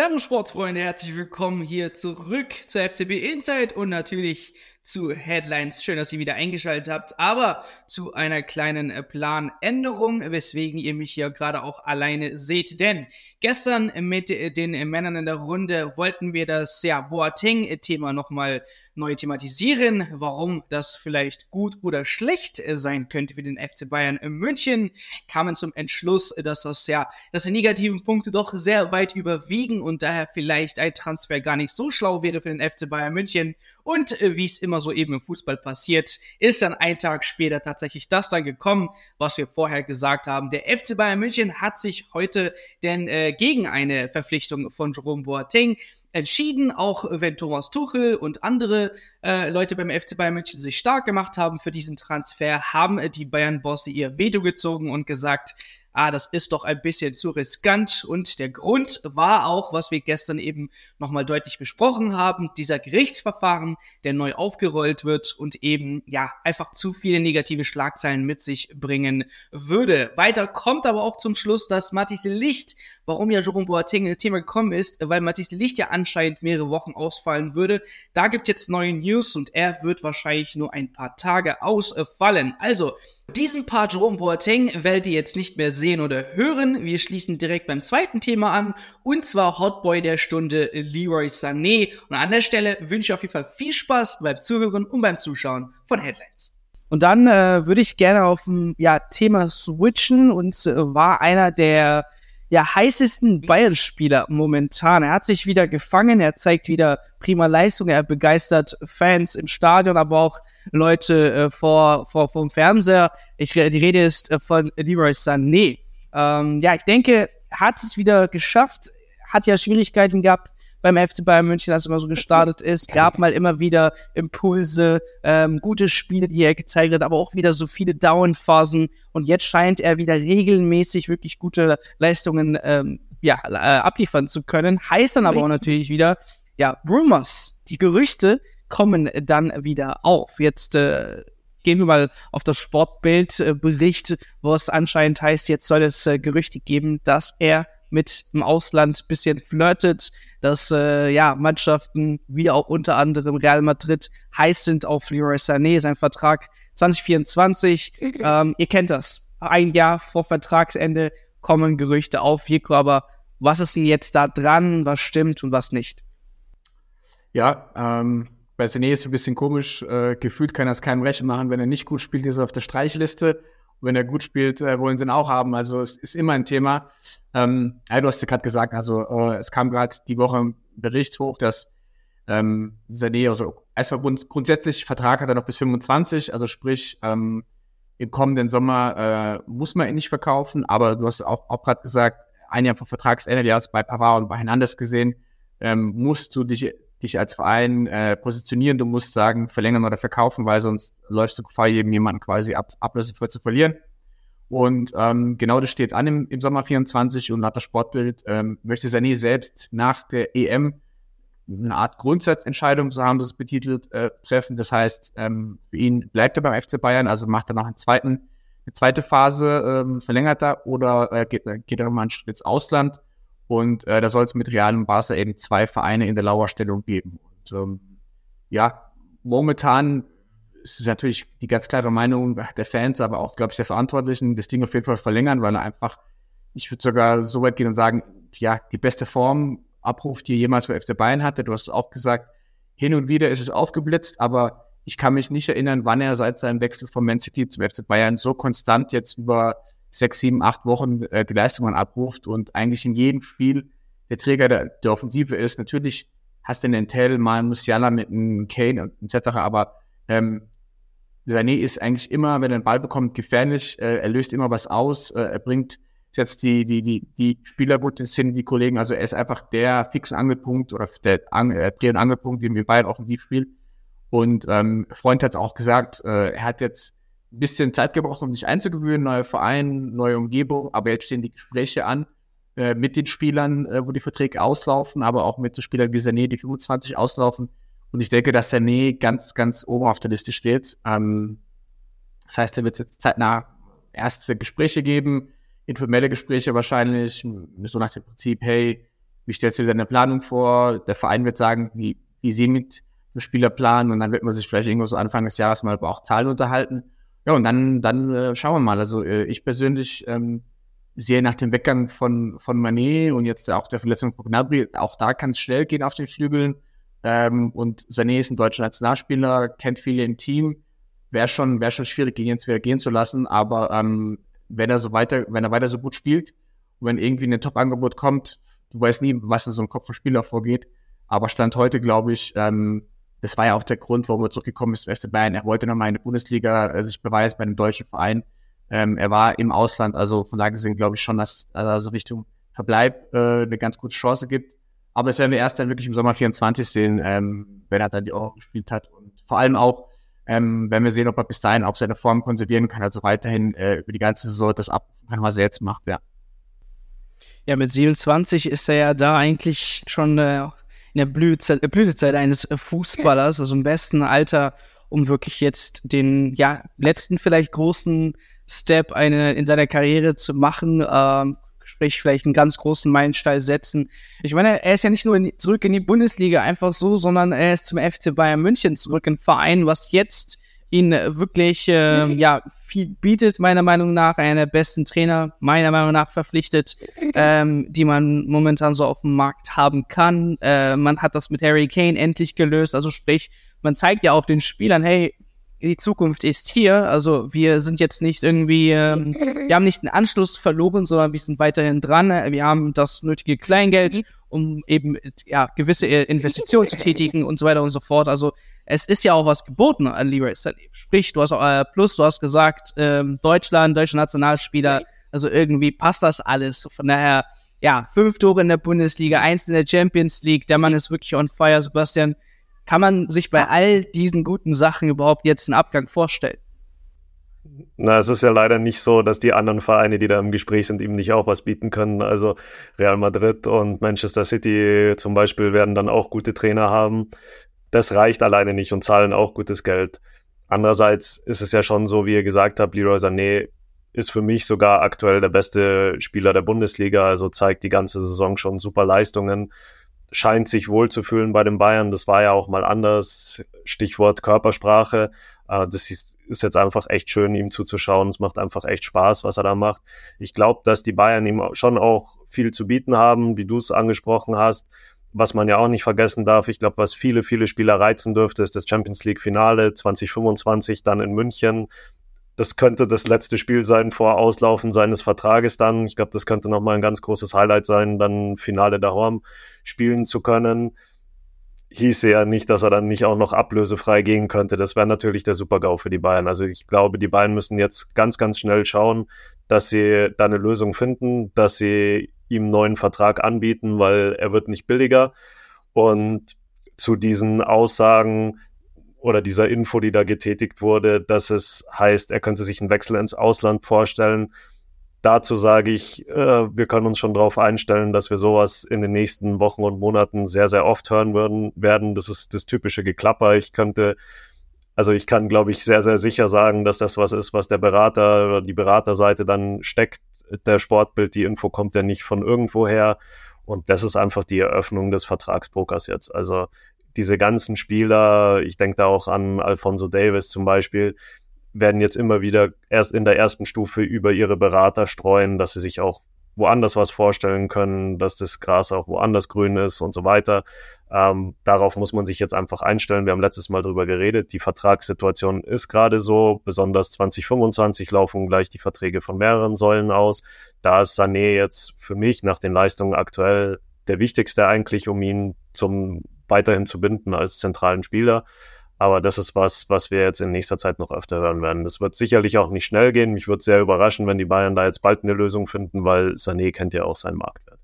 Servus Sportfreunde, herzlich willkommen hier zurück zur FCB Insight und natürlich zu Headlines. Schön, dass ihr wieder eingeschaltet habt, aber zu einer kleinen äh, Planänderung, weswegen ihr mich hier gerade auch alleine seht. Denn gestern mit äh, den Männern in der Runde wollten wir das ja, Boateng-Thema nochmal neu thematisieren, warum das vielleicht gut oder schlecht sein könnte für den FC Bayern München, kamen zum Entschluss, dass das ja, dass die negativen Punkte doch sehr weit überwiegen und daher vielleicht ein Transfer gar nicht so schlau wäre für den FC Bayern München. Und äh, wie es immer so eben im Fußball passiert, ist dann ein Tag später tatsächlich das dann gekommen, was wir vorher gesagt haben. Der FC Bayern München hat sich heute denn äh, gegen eine Verpflichtung von Jerome Boateng entschieden, auch wenn Thomas Tuchel und andere äh, Leute beim FC Bayern München sich stark gemacht haben für diesen Transfer, haben äh, die Bayern-Bosse ihr Veto gezogen und gesagt, ah, das ist doch ein bisschen zu riskant. Und der Grund war auch, was wir gestern eben nochmal deutlich besprochen haben, dieser Gerichtsverfahren, der neu aufgerollt wird und eben, ja, einfach zu viele negative Schlagzeilen mit sich bringen würde. Weiter kommt aber auch zum Schluss, dass Matisse Licht, warum ja Jerome Boateng in das Thema gekommen ist, weil Matisse Licht ja anscheinend mehrere Wochen ausfallen würde. Da gibt jetzt neue News und er wird wahrscheinlich nur ein paar Tage ausfallen. Also, diesen Part Jerome Boateng werdet ihr jetzt nicht mehr sehen oder hören. Wir schließen direkt beim zweiten Thema an und zwar Hotboy der Stunde Leroy Sané. Und an der Stelle wünsche ich auf jeden Fall viel Spaß beim Zuhören und beim Zuschauen von Headlines. Und dann äh, würde ich gerne auf ein ja, Thema switchen und äh, war einer der ja, heißesten Bayern-Spieler momentan. Er hat sich wieder gefangen, er zeigt wieder prima Leistung, er begeistert Fans im Stadion, aber auch Leute äh, vor, vor, vor dem Fernseher. Ich, die Rede ist äh, von Leroy Sané. Ähm, ja, ich denke, hat es wieder geschafft, hat ja Schwierigkeiten gehabt, beim FC Bayern München, als er immer so gestartet ist. Gab mal immer wieder Impulse, ähm, gute Spiele, die er gezeigt hat, aber auch wieder so viele Down-Phasen. Und jetzt scheint er wieder regelmäßig wirklich gute Leistungen ähm, ja, äh, abliefern zu können. Heißt dann aber auch natürlich wieder, ja, Rumors, die Gerüchte kommen dann wieder auf. Jetzt äh, gehen wir mal auf das Sportbildbericht, äh, wo es anscheinend heißt, jetzt soll es äh, Gerüchte geben, dass er mit dem Ausland bisschen flirtet, dass äh, ja Mannschaften wie auch unter anderem Real Madrid heiß sind auf Leroy Sané, sein Vertrag 2024. ähm, ihr kennt das. Ein Jahr vor Vertragsende kommen Gerüchte auf. Jeko, aber was ist denn jetzt da dran? Was stimmt und was nicht? Ja, ähm, bei Sané ist es ein bisschen komisch. Äh, gefühlt kann er es keinem recht machen, wenn er nicht gut spielt, ist er auf der Streichliste wenn er gut spielt, äh, wollen sie ihn auch haben. Also es ist immer ein Thema. Ähm, ja, du hast ja gerade gesagt, also äh, es kam gerade die Woche ein Bericht hoch, dass ähm, Sané, also erstmal grundsätzlich Vertrag hat er noch bis 25, also sprich ähm, im kommenden Sommer äh, muss man ihn nicht verkaufen, aber du hast auch, auch gerade gesagt, ein Jahr vor Vertragsende, du hast bei Pavard und bei Hernandez gesehen, ähm, musst du dich dich als Verein äh, positionieren. Du musst sagen, verlängern oder verkaufen, weil sonst läufst du Gefahr, jedem jemanden quasi ab, ablösefrei zu verlieren. Und ähm, genau das steht an im, im Sommer 24 und nach das Sportbild ähm, möchte Sané selbst nach der EM eine Art Grundsatzentscheidung, so haben sie es betitelt, äh, treffen. Das heißt, ähm, für ihn bleibt er beim FC Bayern, also macht er noch einen zweiten, eine zweite Phase, ähm, verlängert er oder äh, geht, geht er mal einen Schritt ins Ausland. Und äh, da soll es mit Real und Barca eben zwei Vereine in der Lauerstellung geben. Und ähm, ja, momentan ist es natürlich die ganz klare Meinung der Fans, aber auch, glaube ich, der Verantwortlichen, das Ding auf jeden Fall verlängern, weil er einfach, ich würde sogar so weit gehen und sagen, ja, die beste Form abruft, die jemals bei FC Bayern hatte. Du hast auch gesagt, hin und wieder ist es aufgeblitzt, aber ich kann mich nicht erinnern, wann er seit seinem Wechsel von Man City zum FC Bayern so konstant jetzt über sechs, sieben, acht Wochen äh, die Leistungen abruft und eigentlich in jedem Spiel der Träger der, der Offensive ist. Natürlich hast du einen Tell, mal einen Musiala mit einem Kane etc., aber ähm, Sané ist eigentlich immer, wenn er den Ball bekommt, gefährlich. Äh, er löst immer was aus. Äh, er bringt setzt die, die, die, die Spieler gut Sinn, die Kollegen. Also er ist einfach der fixen Angelpunkt oder der An äh, Dreh- und Angelpunkt, den wir beide offensiv spielen. Und ähm, Freund hat es auch gesagt, äh, er hat jetzt ein bisschen Zeit gebraucht, um sich einzugewöhnen, neuer Verein, neue Umgebung, aber jetzt stehen die Gespräche an äh, mit den Spielern, äh, wo die Verträge auslaufen, aber auch mit so Spielern wie Sané, die 25 auslaufen. Und ich denke, dass Sané ganz, ganz oben auf der Liste steht. Ähm, das heißt, er wird jetzt zeitnah erste Gespräche geben, informelle Gespräche wahrscheinlich, so nach dem Prinzip, hey, wie stellst du dir deine Planung vor? Der Verein wird sagen, wie, wie sie mit dem Spieler planen und dann wird man sich vielleicht irgendwo so Anfang des Jahres mal über auch Zahlen unterhalten. Ja, und dann, dann äh, schauen wir mal. Also äh, ich persönlich ähm, sehe nach dem Weggang von, von Manet und jetzt auch der Verletzung von Gnabry, auch da kann es schnell gehen auf den Flügeln. Ähm, und Sané ist ein deutscher Nationalspieler, kennt viele im Team. Wäre schon, wäre schon schwierig, ihn jetzt wieder gehen zu lassen. Aber ähm, wenn er so weiter, wenn er weiter so gut spielt, wenn irgendwie ein Top-Angebot kommt, du weißt nie, was in so einem Kopf von Spieler vorgeht. Aber Stand heute, glaube ich, ähm, das war ja auch der Grund, warum er zurückgekommen ist zum FC Bayern. Er wollte nochmal in der Bundesliga äh, sich beweisen bei einem deutschen Verein. Ähm, er war im Ausland, also von daher gesehen glaube ich schon, dass also Richtung Verbleib äh, eine ganz gute Chance gibt. Aber das werden wir erst dann wirklich im Sommer 24 sehen, ähm, wenn er dann die Euro gespielt hat. Und vor allem auch, ähm, wenn wir sehen, ob er bis dahin auch seine Form konservieren kann, also weiterhin äh, über die ganze Saison das abrufen kann, was er jetzt macht, ja. Ja, mit 27 ist er ja da eigentlich schon äh, in der Blütezeit, Blütezeit eines Fußballers, also im besten Alter, um wirklich jetzt den ja letzten vielleicht großen Step eine in seiner Karriere zu machen. Ähm, sprich vielleicht einen ganz großen Meilenstein setzen. Ich meine, er ist ja nicht nur in, zurück in die Bundesliga einfach so, sondern er ist zum FC Bayern München zurück, ein Verein, was jetzt ihn wirklich äh, ja viel bietet meiner Meinung nach einer der besten Trainer meiner Meinung nach verpflichtet ähm, die man momentan so auf dem Markt haben kann äh, man hat das mit Harry Kane endlich gelöst also sprich man zeigt ja auch den Spielern hey die Zukunft ist hier. Also wir sind jetzt nicht irgendwie, ähm, wir haben nicht den Anschluss verloren, sondern wir sind weiterhin dran. Wir haben das nötige Kleingeld, um eben ja gewisse Investitionen zu tätigen und so weiter und so fort. Also es ist ja auch was geboten an Leroy Sané. Sprich, du hast auch, äh, plus du hast gesagt, ähm, Deutschland, deutscher Nationalspieler. Also irgendwie passt das alles. Von daher, ja, fünf Tore in der Bundesliga, eins in der Champions League. Der Mann ist wirklich on fire, Sebastian. Kann man sich bei all diesen guten Sachen überhaupt jetzt einen Abgang vorstellen? Na, es ist ja leider nicht so, dass die anderen Vereine, die da im Gespräch sind, ihm nicht auch was bieten können. Also Real Madrid und Manchester City zum Beispiel werden dann auch gute Trainer haben. Das reicht alleine nicht und zahlen auch gutes Geld. Andererseits ist es ja schon so, wie ihr gesagt habt, Leroy Sané ist für mich sogar aktuell der beste Spieler der Bundesliga, also zeigt die ganze Saison schon super Leistungen scheint sich wohl zu fühlen bei den Bayern. Das war ja auch mal anders. Stichwort Körpersprache. Äh, das ist, ist jetzt einfach echt schön, ihm zuzuschauen. Es macht einfach echt Spaß, was er da macht. Ich glaube, dass die Bayern ihm schon auch viel zu bieten haben, wie du es angesprochen hast. Was man ja auch nicht vergessen darf, ich glaube, was viele, viele Spieler reizen dürfte, ist das Champions League Finale 2025 dann in München das könnte das letzte Spiel sein vor Auslaufen seines Vertrages dann. Ich glaube, das könnte nochmal ein ganz großes Highlight sein, dann Finale Horm spielen zu können. Hieße ja nicht, dass er dann nicht auch noch ablösefrei gehen könnte. Das wäre natürlich der Super-GAU für die Bayern. Also ich glaube, die Bayern müssen jetzt ganz, ganz schnell schauen, dass sie da eine Lösung finden, dass sie ihm einen neuen Vertrag anbieten, weil er wird nicht billiger. Und zu diesen Aussagen, oder dieser Info, die da getätigt wurde, dass es heißt, er könnte sich einen Wechsel ins Ausland vorstellen. Dazu sage ich, äh, wir können uns schon darauf einstellen, dass wir sowas in den nächsten Wochen und Monaten sehr, sehr oft hören würden, werden. Das ist das typische Geklapper. Ich könnte, also ich kann, glaube ich, sehr, sehr sicher sagen, dass das was ist, was der Berater oder die Beraterseite dann steckt. Der Sportbild, die Info kommt ja nicht von irgendwoher. Und das ist einfach die Eröffnung des Vertragspokers jetzt. Also diese ganzen Spieler, ich denke da auch an Alfonso Davis zum Beispiel, werden jetzt immer wieder erst in der ersten Stufe über ihre Berater streuen, dass sie sich auch woanders was vorstellen können, dass das Gras auch woanders grün ist und so weiter. Ähm, darauf muss man sich jetzt einfach einstellen. Wir haben letztes Mal drüber geredet. Die Vertragssituation ist gerade so. Besonders 2025 laufen gleich die Verträge von mehreren Säulen aus. Da ist Sané jetzt für mich nach den Leistungen aktuell der wichtigste eigentlich, um ihn zum weiterhin zu binden als zentralen Spieler. Aber das ist was, was wir jetzt in nächster Zeit noch öfter hören werden. Das wird sicherlich auch nicht schnell gehen. Mich würde sehr überraschen, wenn die Bayern da jetzt bald eine Lösung finden, weil Sané kennt ja auch seinen Marktwert.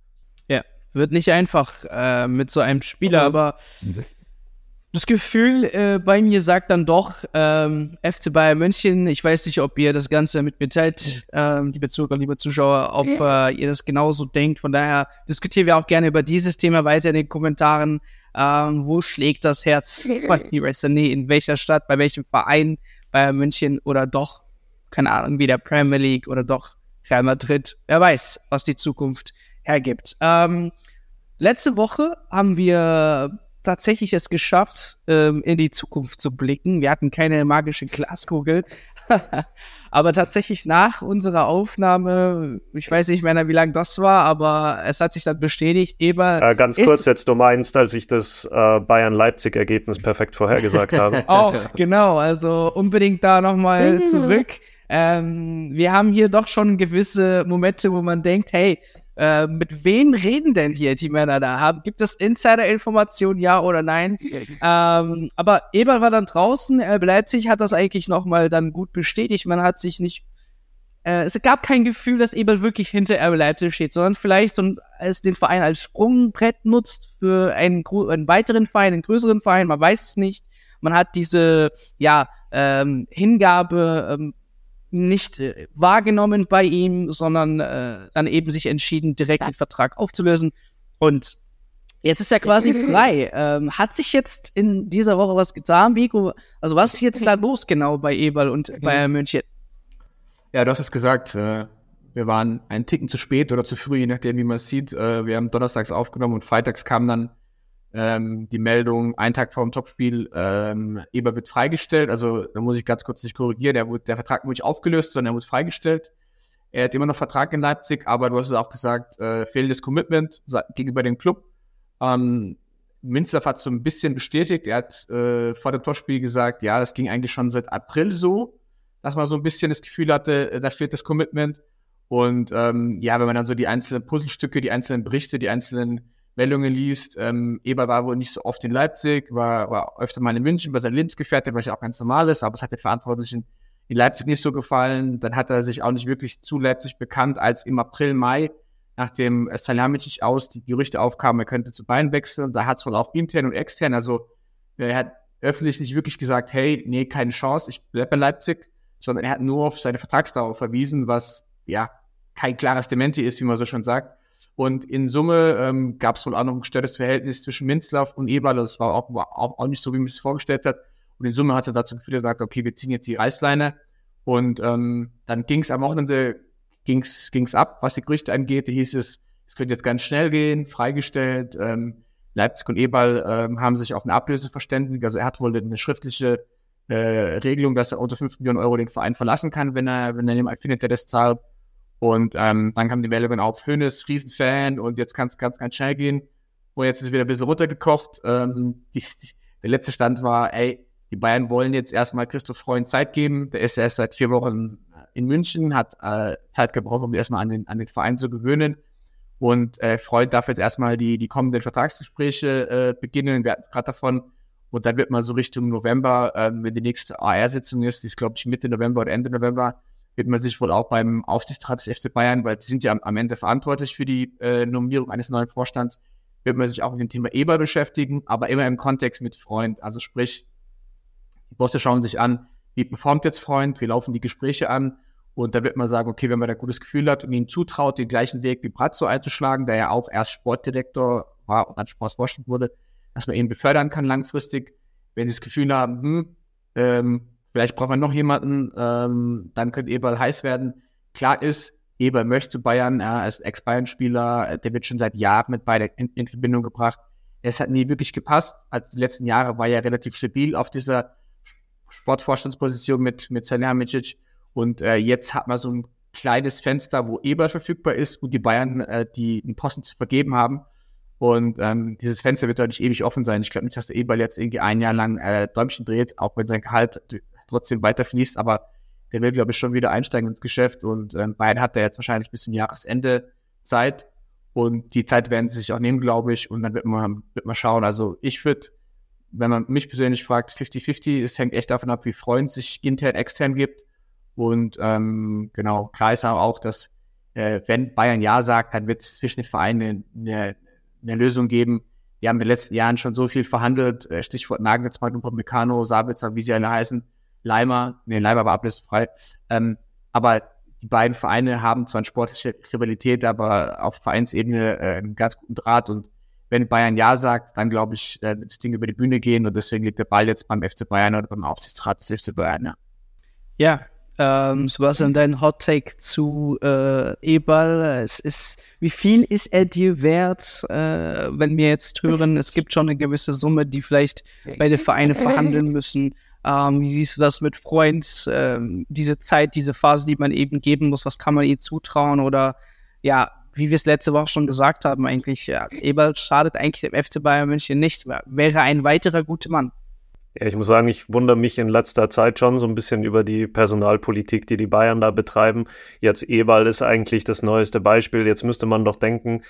Ja, wird nicht einfach äh, mit so einem Spieler, aber das Gefühl äh, bei mir sagt dann doch, ähm, FC Bayern München, ich weiß nicht, ob ihr das Ganze mit mir teilt, ähm, liebe Zuhörer, liebe Zuschauer, ob äh, ihr das genauso denkt. Von daher diskutieren wir auch gerne über dieses Thema weiter in den Kommentaren. Ähm, wo schlägt das Herz von Leroy Sané? In welcher Stadt, bei welchem Verein? Bei München oder doch, keine Ahnung, wie der Premier League oder doch Real Madrid? Wer weiß, was die Zukunft hergibt. Ähm, letzte Woche haben wir tatsächlich es geschafft, ähm, in die Zukunft zu blicken. Wir hatten keine magische Glaskugel. aber tatsächlich nach unserer Aufnahme, ich weiß nicht mehr, wie lange das war, aber es hat sich dann bestätigt, Eber. Äh, ganz kurz jetzt, du meinst, als ich das äh, Bayern-Leipzig-Ergebnis perfekt vorhergesagt habe. Auch, genau, also unbedingt da nochmal zurück. Ähm, wir haben hier doch schon gewisse Momente, wo man denkt, hey, äh, mit wem reden denn hier die Männer da? Haben, gibt es Insider-Informationen, ja oder nein? ähm, aber Eber war dann draußen, äh, Leipzig hat das eigentlich nochmal dann gut bestätigt. Man hat sich nicht, äh, es gab kein Gefühl, dass Eber wirklich hinter RB Leipzig steht, sondern vielleicht so ein, es den Verein als Sprungbrett nutzt für einen, einen weiteren Verein, einen größeren Verein, man weiß es nicht. Man hat diese, ja, ähm, Hingabe, ähm, nicht äh, wahrgenommen bei ihm, sondern äh, dann eben sich entschieden, direkt den Vertrag aufzulösen. Und jetzt ist er quasi frei. Ähm, hat sich jetzt in dieser Woche was getan, Vico? Also was ist jetzt da los genau bei Eberl und Bayern München? Ja, du hast es gesagt. Äh, wir waren einen Ticken zu spät oder zu früh, je nachdem, wie man es sieht. Äh, wir haben donnerstags aufgenommen und freitags kam dann ähm, die Meldung, einen Tag vor dem Topspiel, ähm, Eber wird freigestellt. Also da muss ich ganz kurz nicht korrigieren, der, der Vertrag wurde nicht aufgelöst, sondern er wurde freigestellt. Er hat immer noch Vertrag in Leipzig, aber du hast es auch gesagt, äh, fehlendes Commitment gegenüber dem Club. Ähm, Minzlaff hat so ein bisschen bestätigt. Er hat äh, vor dem Topspiel gesagt, ja, das ging eigentlich schon seit April so, dass man so ein bisschen das Gefühl hatte, äh, da fehlt das Commitment. Und ähm, ja, wenn man dann so die einzelnen Puzzlestücke, die einzelnen Berichte, die einzelnen Meldungen liest. Ähm, Eber war wohl nicht so oft in Leipzig, war, war öfter mal in München bei seinem Lebensgefährtin, was ja auch ganz normal ist, aber es hat den Verantwortlichen in Leipzig nicht so gefallen. Dann hat er sich auch nicht wirklich zu Leipzig bekannt, als im April, Mai, nachdem Salihamidzic aus die Gerüchte aufkamen, er könnte zu Bayern wechseln. Da hat es wohl auch intern und extern, also er hat öffentlich nicht wirklich gesagt, hey, nee, keine Chance, ich bleibe bei Leipzig, sondern er hat nur auf seine Vertragsdauer verwiesen, was ja kein klares Dementi ist, wie man so schon sagt. Und in Summe ähm, gab es wohl auch noch ein gestörtes Verhältnis zwischen Minzlaff und Eberl. Das war auch, auch, auch nicht so, wie man es vorgestellt hat. Und in Summe hat er dazu geführt, gesagt, okay, wir ziehen jetzt die Reißleine. Und ähm, dann ging es am Wochenende ging's ging's ab, was die Gerüchte angeht. Da hieß es, es könnte jetzt ganz schnell gehen, freigestellt. Ähm, Leipzig und Eberl ähm, haben sich auf eine Ablöse verständigt. Also er hat wohl eine schriftliche äh, Regelung, dass er unter 5 Millionen Euro den Verein verlassen kann, wenn er, wenn er jemand findet, der das zahlt. Und ähm, dann kam die Meldung auf, Hönes, Riesenfan und jetzt kann es ganz, ganz schnell gehen. Und jetzt ist wieder ein bisschen runtergekocht. Ähm, die, die, der letzte Stand war, ey, die Bayern wollen jetzt erstmal Christoph Freund Zeit geben. Der ist erst seit vier Wochen in München, hat äh, Zeit gebraucht, um erstmal an den, an den Verein zu gewöhnen. Und äh, Freund darf jetzt erstmal die, die kommenden Vertragsgespräche äh, beginnen. Wir hatten gerade davon. Und dann wird man so Richtung November, äh, wenn die nächste AR-Sitzung ist, die ist, glaube ich, Mitte November oder Ende November, wird man sich wohl auch beim Aufsichtsrat des FC Bayern, weil sie sind ja am, Ende verantwortlich für die äh, Nominierung eines neuen Vorstands, wird man sich auch mit dem Thema Eber beschäftigen, aber immer im Kontext mit Freund. Also sprich, die Bosse schauen sich an, wie performt jetzt Freund, wie laufen die Gespräche an und da wird man sagen, okay, wenn man da gutes Gefühl hat und ihm zutraut, den gleichen Weg wie Brazzo einzuschlagen, der ja auch erst Sportdirektor war und dann Sportvorstand wurde, dass man ihn befördern kann langfristig. Wenn sie das Gefühl haben, hm, ähm, Vielleicht braucht man noch jemanden, ähm, dann könnte Eberl heiß werden. Klar ist, Eberl möchte Bayern, er ist Ex-Bayern-Spieler, der wird schon seit Jahren mit Bayern in, in, Verbindung gebracht. Es hat nie wirklich gepasst. Also die letzten Jahre war er relativ stabil auf dieser Sportvorstandsposition mit, mit Salihamidzic. Und äh, jetzt hat man so ein kleines Fenster, wo Eberl verfügbar ist und die Bayern äh, die einen Posten zu vergeben haben. Und ähm, dieses Fenster wird deutlich ewig offen sein. Ich glaube nicht, dass der Eberl jetzt irgendwie ein Jahr lang äh, Däumchen dreht, auch wenn sein Gehalt trotzdem weiter fließt, aber der will, glaube ich, schon wieder einsteigen ins Geschäft. Und ähm, Bayern hat da jetzt wahrscheinlich bis zum Jahresende Zeit. Und die Zeit werden sie sich auch nehmen, glaube ich, und dann wird man, wird man schauen. Also ich würde, wenn man mich persönlich fragt, 50-50, es hängt echt davon ab, wie Freund sich intern, extern gibt. Und ähm, genau, klar ist auch, dass äh, wenn Bayern Ja sagt, dann wird es zwischen den Vereinen eine, eine Lösung geben, wir haben in den letzten Jahren schon so viel verhandelt, äh, Stichwort Nagelsmann und Pomecano, Sabitzer, wie sie alle heißen. Leimer, nee, Leimer war ablösefrei. Ähm, aber die beiden Vereine haben zwar eine sportliche Rivalität, aber auf Vereinsebene äh, einen ganz guten Draht. Und wenn Bayern Ja sagt, dann glaube ich, äh, das Ding über die Bühne gehen und deswegen liegt der Ball jetzt beim FC Bayern oder beim Aufsichtsrat des FC Bayern. Ja, ja Ähm, Sebastian, dein Hot Take zu äh, Ebal. Es ist, wie viel ist er dir wert, äh, wenn wir jetzt hören, es gibt schon eine gewisse Summe, die vielleicht beide Vereine verhandeln müssen. Ähm, wie siehst du das mit Freund? Ähm, diese Zeit, diese Phase, die man eben geben muss, was kann man ihr zutrauen? Oder ja, wie wir es letzte Woche schon gesagt haben, eigentlich, ja, Eberl schadet eigentlich dem FC Bayern München nicht. Wäre ein weiterer guter Mann. Ja, ich muss sagen, ich wundere mich in letzter Zeit schon so ein bisschen über die Personalpolitik, die die Bayern da betreiben. Jetzt Eberl ist eigentlich das neueste Beispiel. Jetzt müsste man doch denken,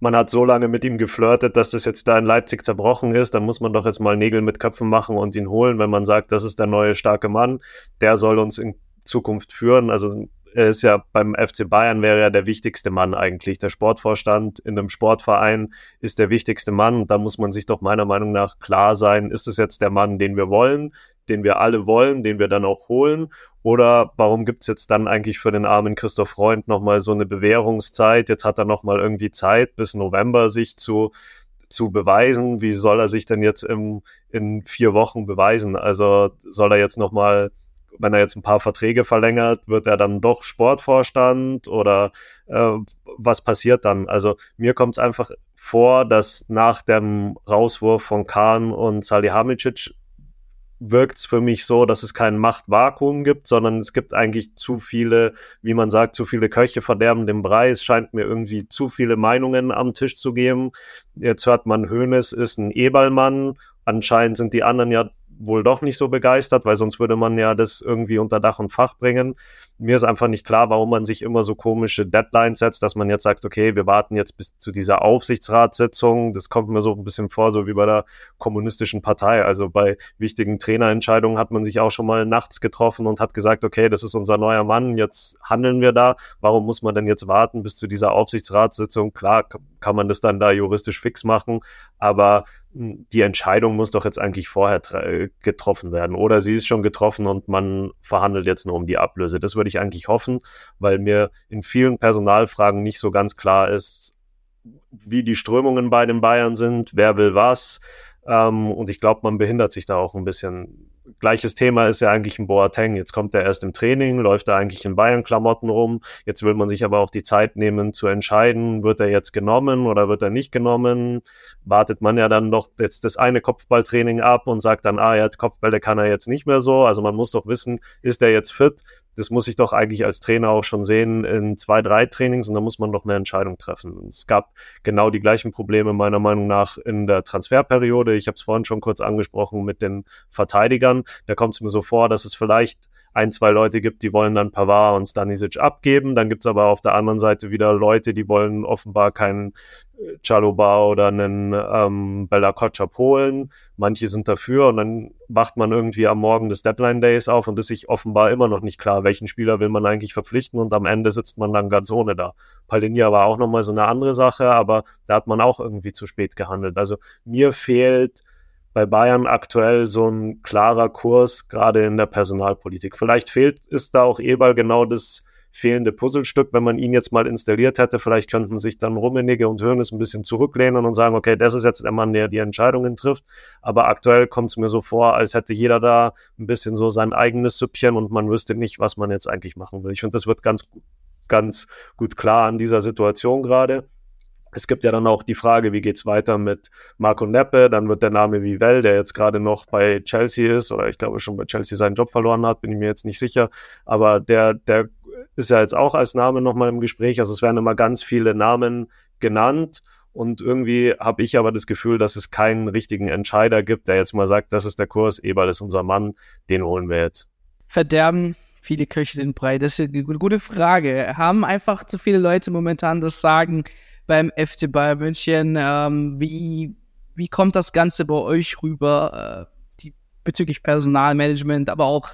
man hat so lange mit ihm geflirtet, dass das jetzt da in Leipzig zerbrochen ist. Dann muss man doch jetzt mal Nägel mit Köpfen machen und ihn holen, wenn man sagt, das ist der neue starke Mann. Der soll uns in Zukunft führen. Also er ist ja beim FC Bayern wäre ja der wichtigste Mann eigentlich. Der Sportvorstand in einem Sportverein ist der wichtigste Mann. Da muss man sich doch meiner Meinung nach klar sein, ist es jetzt der Mann, den wir wollen, den wir alle wollen, den wir dann auch holen? Oder warum gibt's jetzt dann eigentlich für den armen Christoph Freund nochmal so eine Bewährungszeit? Jetzt hat er nochmal irgendwie Zeit bis November sich zu zu beweisen. Wie soll er sich denn jetzt im, in vier Wochen beweisen? Also soll er jetzt nochmal wenn er jetzt ein paar Verträge verlängert, wird er dann doch Sportvorstand oder äh, was passiert dann? Also mir kommt es einfach vor, dass nach dem Rauswurf von Kahn und Salihamidzic wirkt es für mich so, dass es kein Machtvakuum gibt, sondern es gibt eigentlich zu viele, wie man sagt, zu viele Köche verderben den Brei. Es scheint mir irgendwie zu viele Meinungen am Tisch zu geben. Jetzt hört man, Hoeneß ist ein Eberlmann. Anscheinend sind die anderen ja wohl doch nicht so begeistert, weil sonst würde man ja das irgendwie unter Dach und Fach bringen. Mir ist einfach nicht klar, warum man sich immer so komische Deadlines setzt, dass man jetzt sagt, okay, wir warten jetzt bis zu dieser Aufsichtsratssitzung. Das kommt mir so ein bisschen vor, so wie bei der kommunistischen Partei. Also bei wichtigen Trainerentscheidungen hat man sich auch schon mal nachts getroffen und hat gesagt, okay, das ist unser neuer Mann, jetzt handeln wir da. Warum muss man denn jetzt warten bis zu dieser Aufsichtsratssitzung? Klar, kann man das dann da juristisch fix machen, aber die Entscheidung muss doch jetzt eigentlich vorher getroffen werden. Oder sie ist schon getroffen und man verhandelt jetzt nur um die Ablöse. Das würde ich eigentlich hoffen, weil mir in vielen Personalfragen nicht so ganz klar ist, wie die Strömungen bei den Bayern sind, wer will was. Ähm, und ich glaube, man behindert sich da auch ein bisschen gleiches Thema ist ja eigentlich ein Boateng. Jetzt kommt er erst im Training, läuft er eigentlich in Bayern-Klamotten rum. Jetzt will man sich aber auch die Zeit nehmen zu entscheiden, wird er jetzt genommen oder wird er nicht genommen. Wartet man ja dann doch jetzt das eine Kopfballtraining ab und sagt dann, ah ja, Kopfbälle kann er jetzt nicht mehr so. Also man muss doch wissen, ist er jetzt fit? Das muss ich doch eigentlich als Trainer auch schon sehen in zwei, drei Trainings und da muss man doch eine Entscheidung treffen. Es gab genau die gleichen Probleme meiner Meinung nach in der Transferperiode. Ich habe es vorhin schon kurz angesprochen mit den Verteidigern. Da kommt es mir so vor, dass es vielleicht ein, zwei Leute gibt, die wollen dann Pavard und Stanisic abgeben. Dann gibt's aber auf der anderen Seite wieder Leute, die wollen offenbar keinen äh, Chaloba oder einen ähm, Bella Kotschap holen. Manche sind dafür und dann wacht man irgendwie am Morgen des Deadline Days auf und ist sich offenbar immer noch nicht klar, welchen Spieler will man eigentlich verpflichten und am Ende sitzt man dann ganz ohne da. Palinia war auch nochmal so eine andere Sache, aber da hat man auch irgendwie zu spät gehandelt. Also mir fehlt bei Bayern aktuell so ein klarer Kurs, gerade in der Personalpolitik. Vielleicht fehlt ist da auch Eberl genau das fehlende Puzzlestück. Wenn man ihn jetzt mal installiert hätte, vielleicht könnten sich dann Rummenigge und Hönes ein bisschen zurücklehnen und sagen, okay, das ist jetzt der Mann, der die Entscheidungen trifft. Aber aktuell kommt es mir so vor, als hätte jeder da ein bisschen so sein eigenes Süppchen und man wüsste nicht, was man jetzt eigentlich machen will. Ich finde, das wird ganz, ganz gut klar an dieser Situation gerade. Es gibt ja dann auch die Frage, wie geht's weiter mit Marco Neppe? Dann wird der Name Vivell, der jetzt gerade noch bei Chelsea ist, oder ich glaube schon bei Chelsea seinen Job verloren hat, bin ich mir jetzt nicht sicher. Aber der, der ist ja jetzt auch als Name nochmal im Gespräch. Also es werden immer ganz viele Namen genannt. Und irgendwie habe ich aber das Gefühl, dass es keinen richtigen Entscheider gibt, der jetzt mal sagt, das ist der Kurs, Eberl ist unser Mann, den holen wir jetzt. Verderben viele Köche den Brei? Das ist eine gute Frage. Haben einfach zu viele Leute momentan das Sagen, beim FC Bayern München. Ähm, wie, wie kommt das Ganze bei euch rüber, äh, die, bezüglich Personalmanagement, aber auch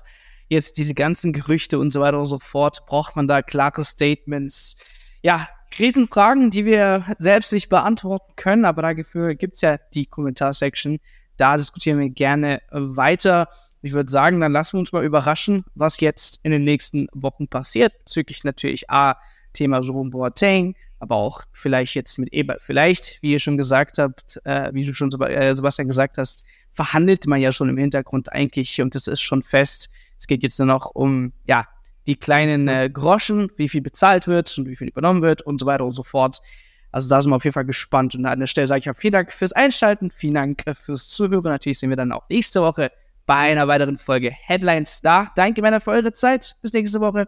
jetzt diese ganzen Gerüchte und so weiter und so fort? Braucht man da klare Statements? Ja, Riesenfragen, die wir selbst nicht beantworten können, aber dafür gibt's ja die Kommentarsection. Da diskutieren wir gerne weiter. Ich würde sagen, dann lassen wir uns mal überraschen, was jetzt in den nächsten Wochen passiert. Bezüglich natürlich A, Thema Jerome Boateng, aber auch vielleicht jetzt mit Eber. Vielleicht, wie ihr schon gesagt habt, äh, wie du schon äh, Sebastian gesagt hast, verhandelt man ja schon im Hintergrund eigentlich und das ist schon fest. Es geht jetzt nur noch um, ja, die kleinen äh, Groschen, wie viel bezahlt wird und wie viel übernommen wird und so weiter und so fort. Also da sind wir auf jeden Fall gespannt. Und an der Stelle sage ich auch vielen Dank fürs Einschalten, vielen Dank äh, fürs Zuhören. Natürlich sehen wir dann auch nächste Woche bei einer weiteren Folge Headlines da. Danke, Männer, für eure Zeit. Bis nächste Woche.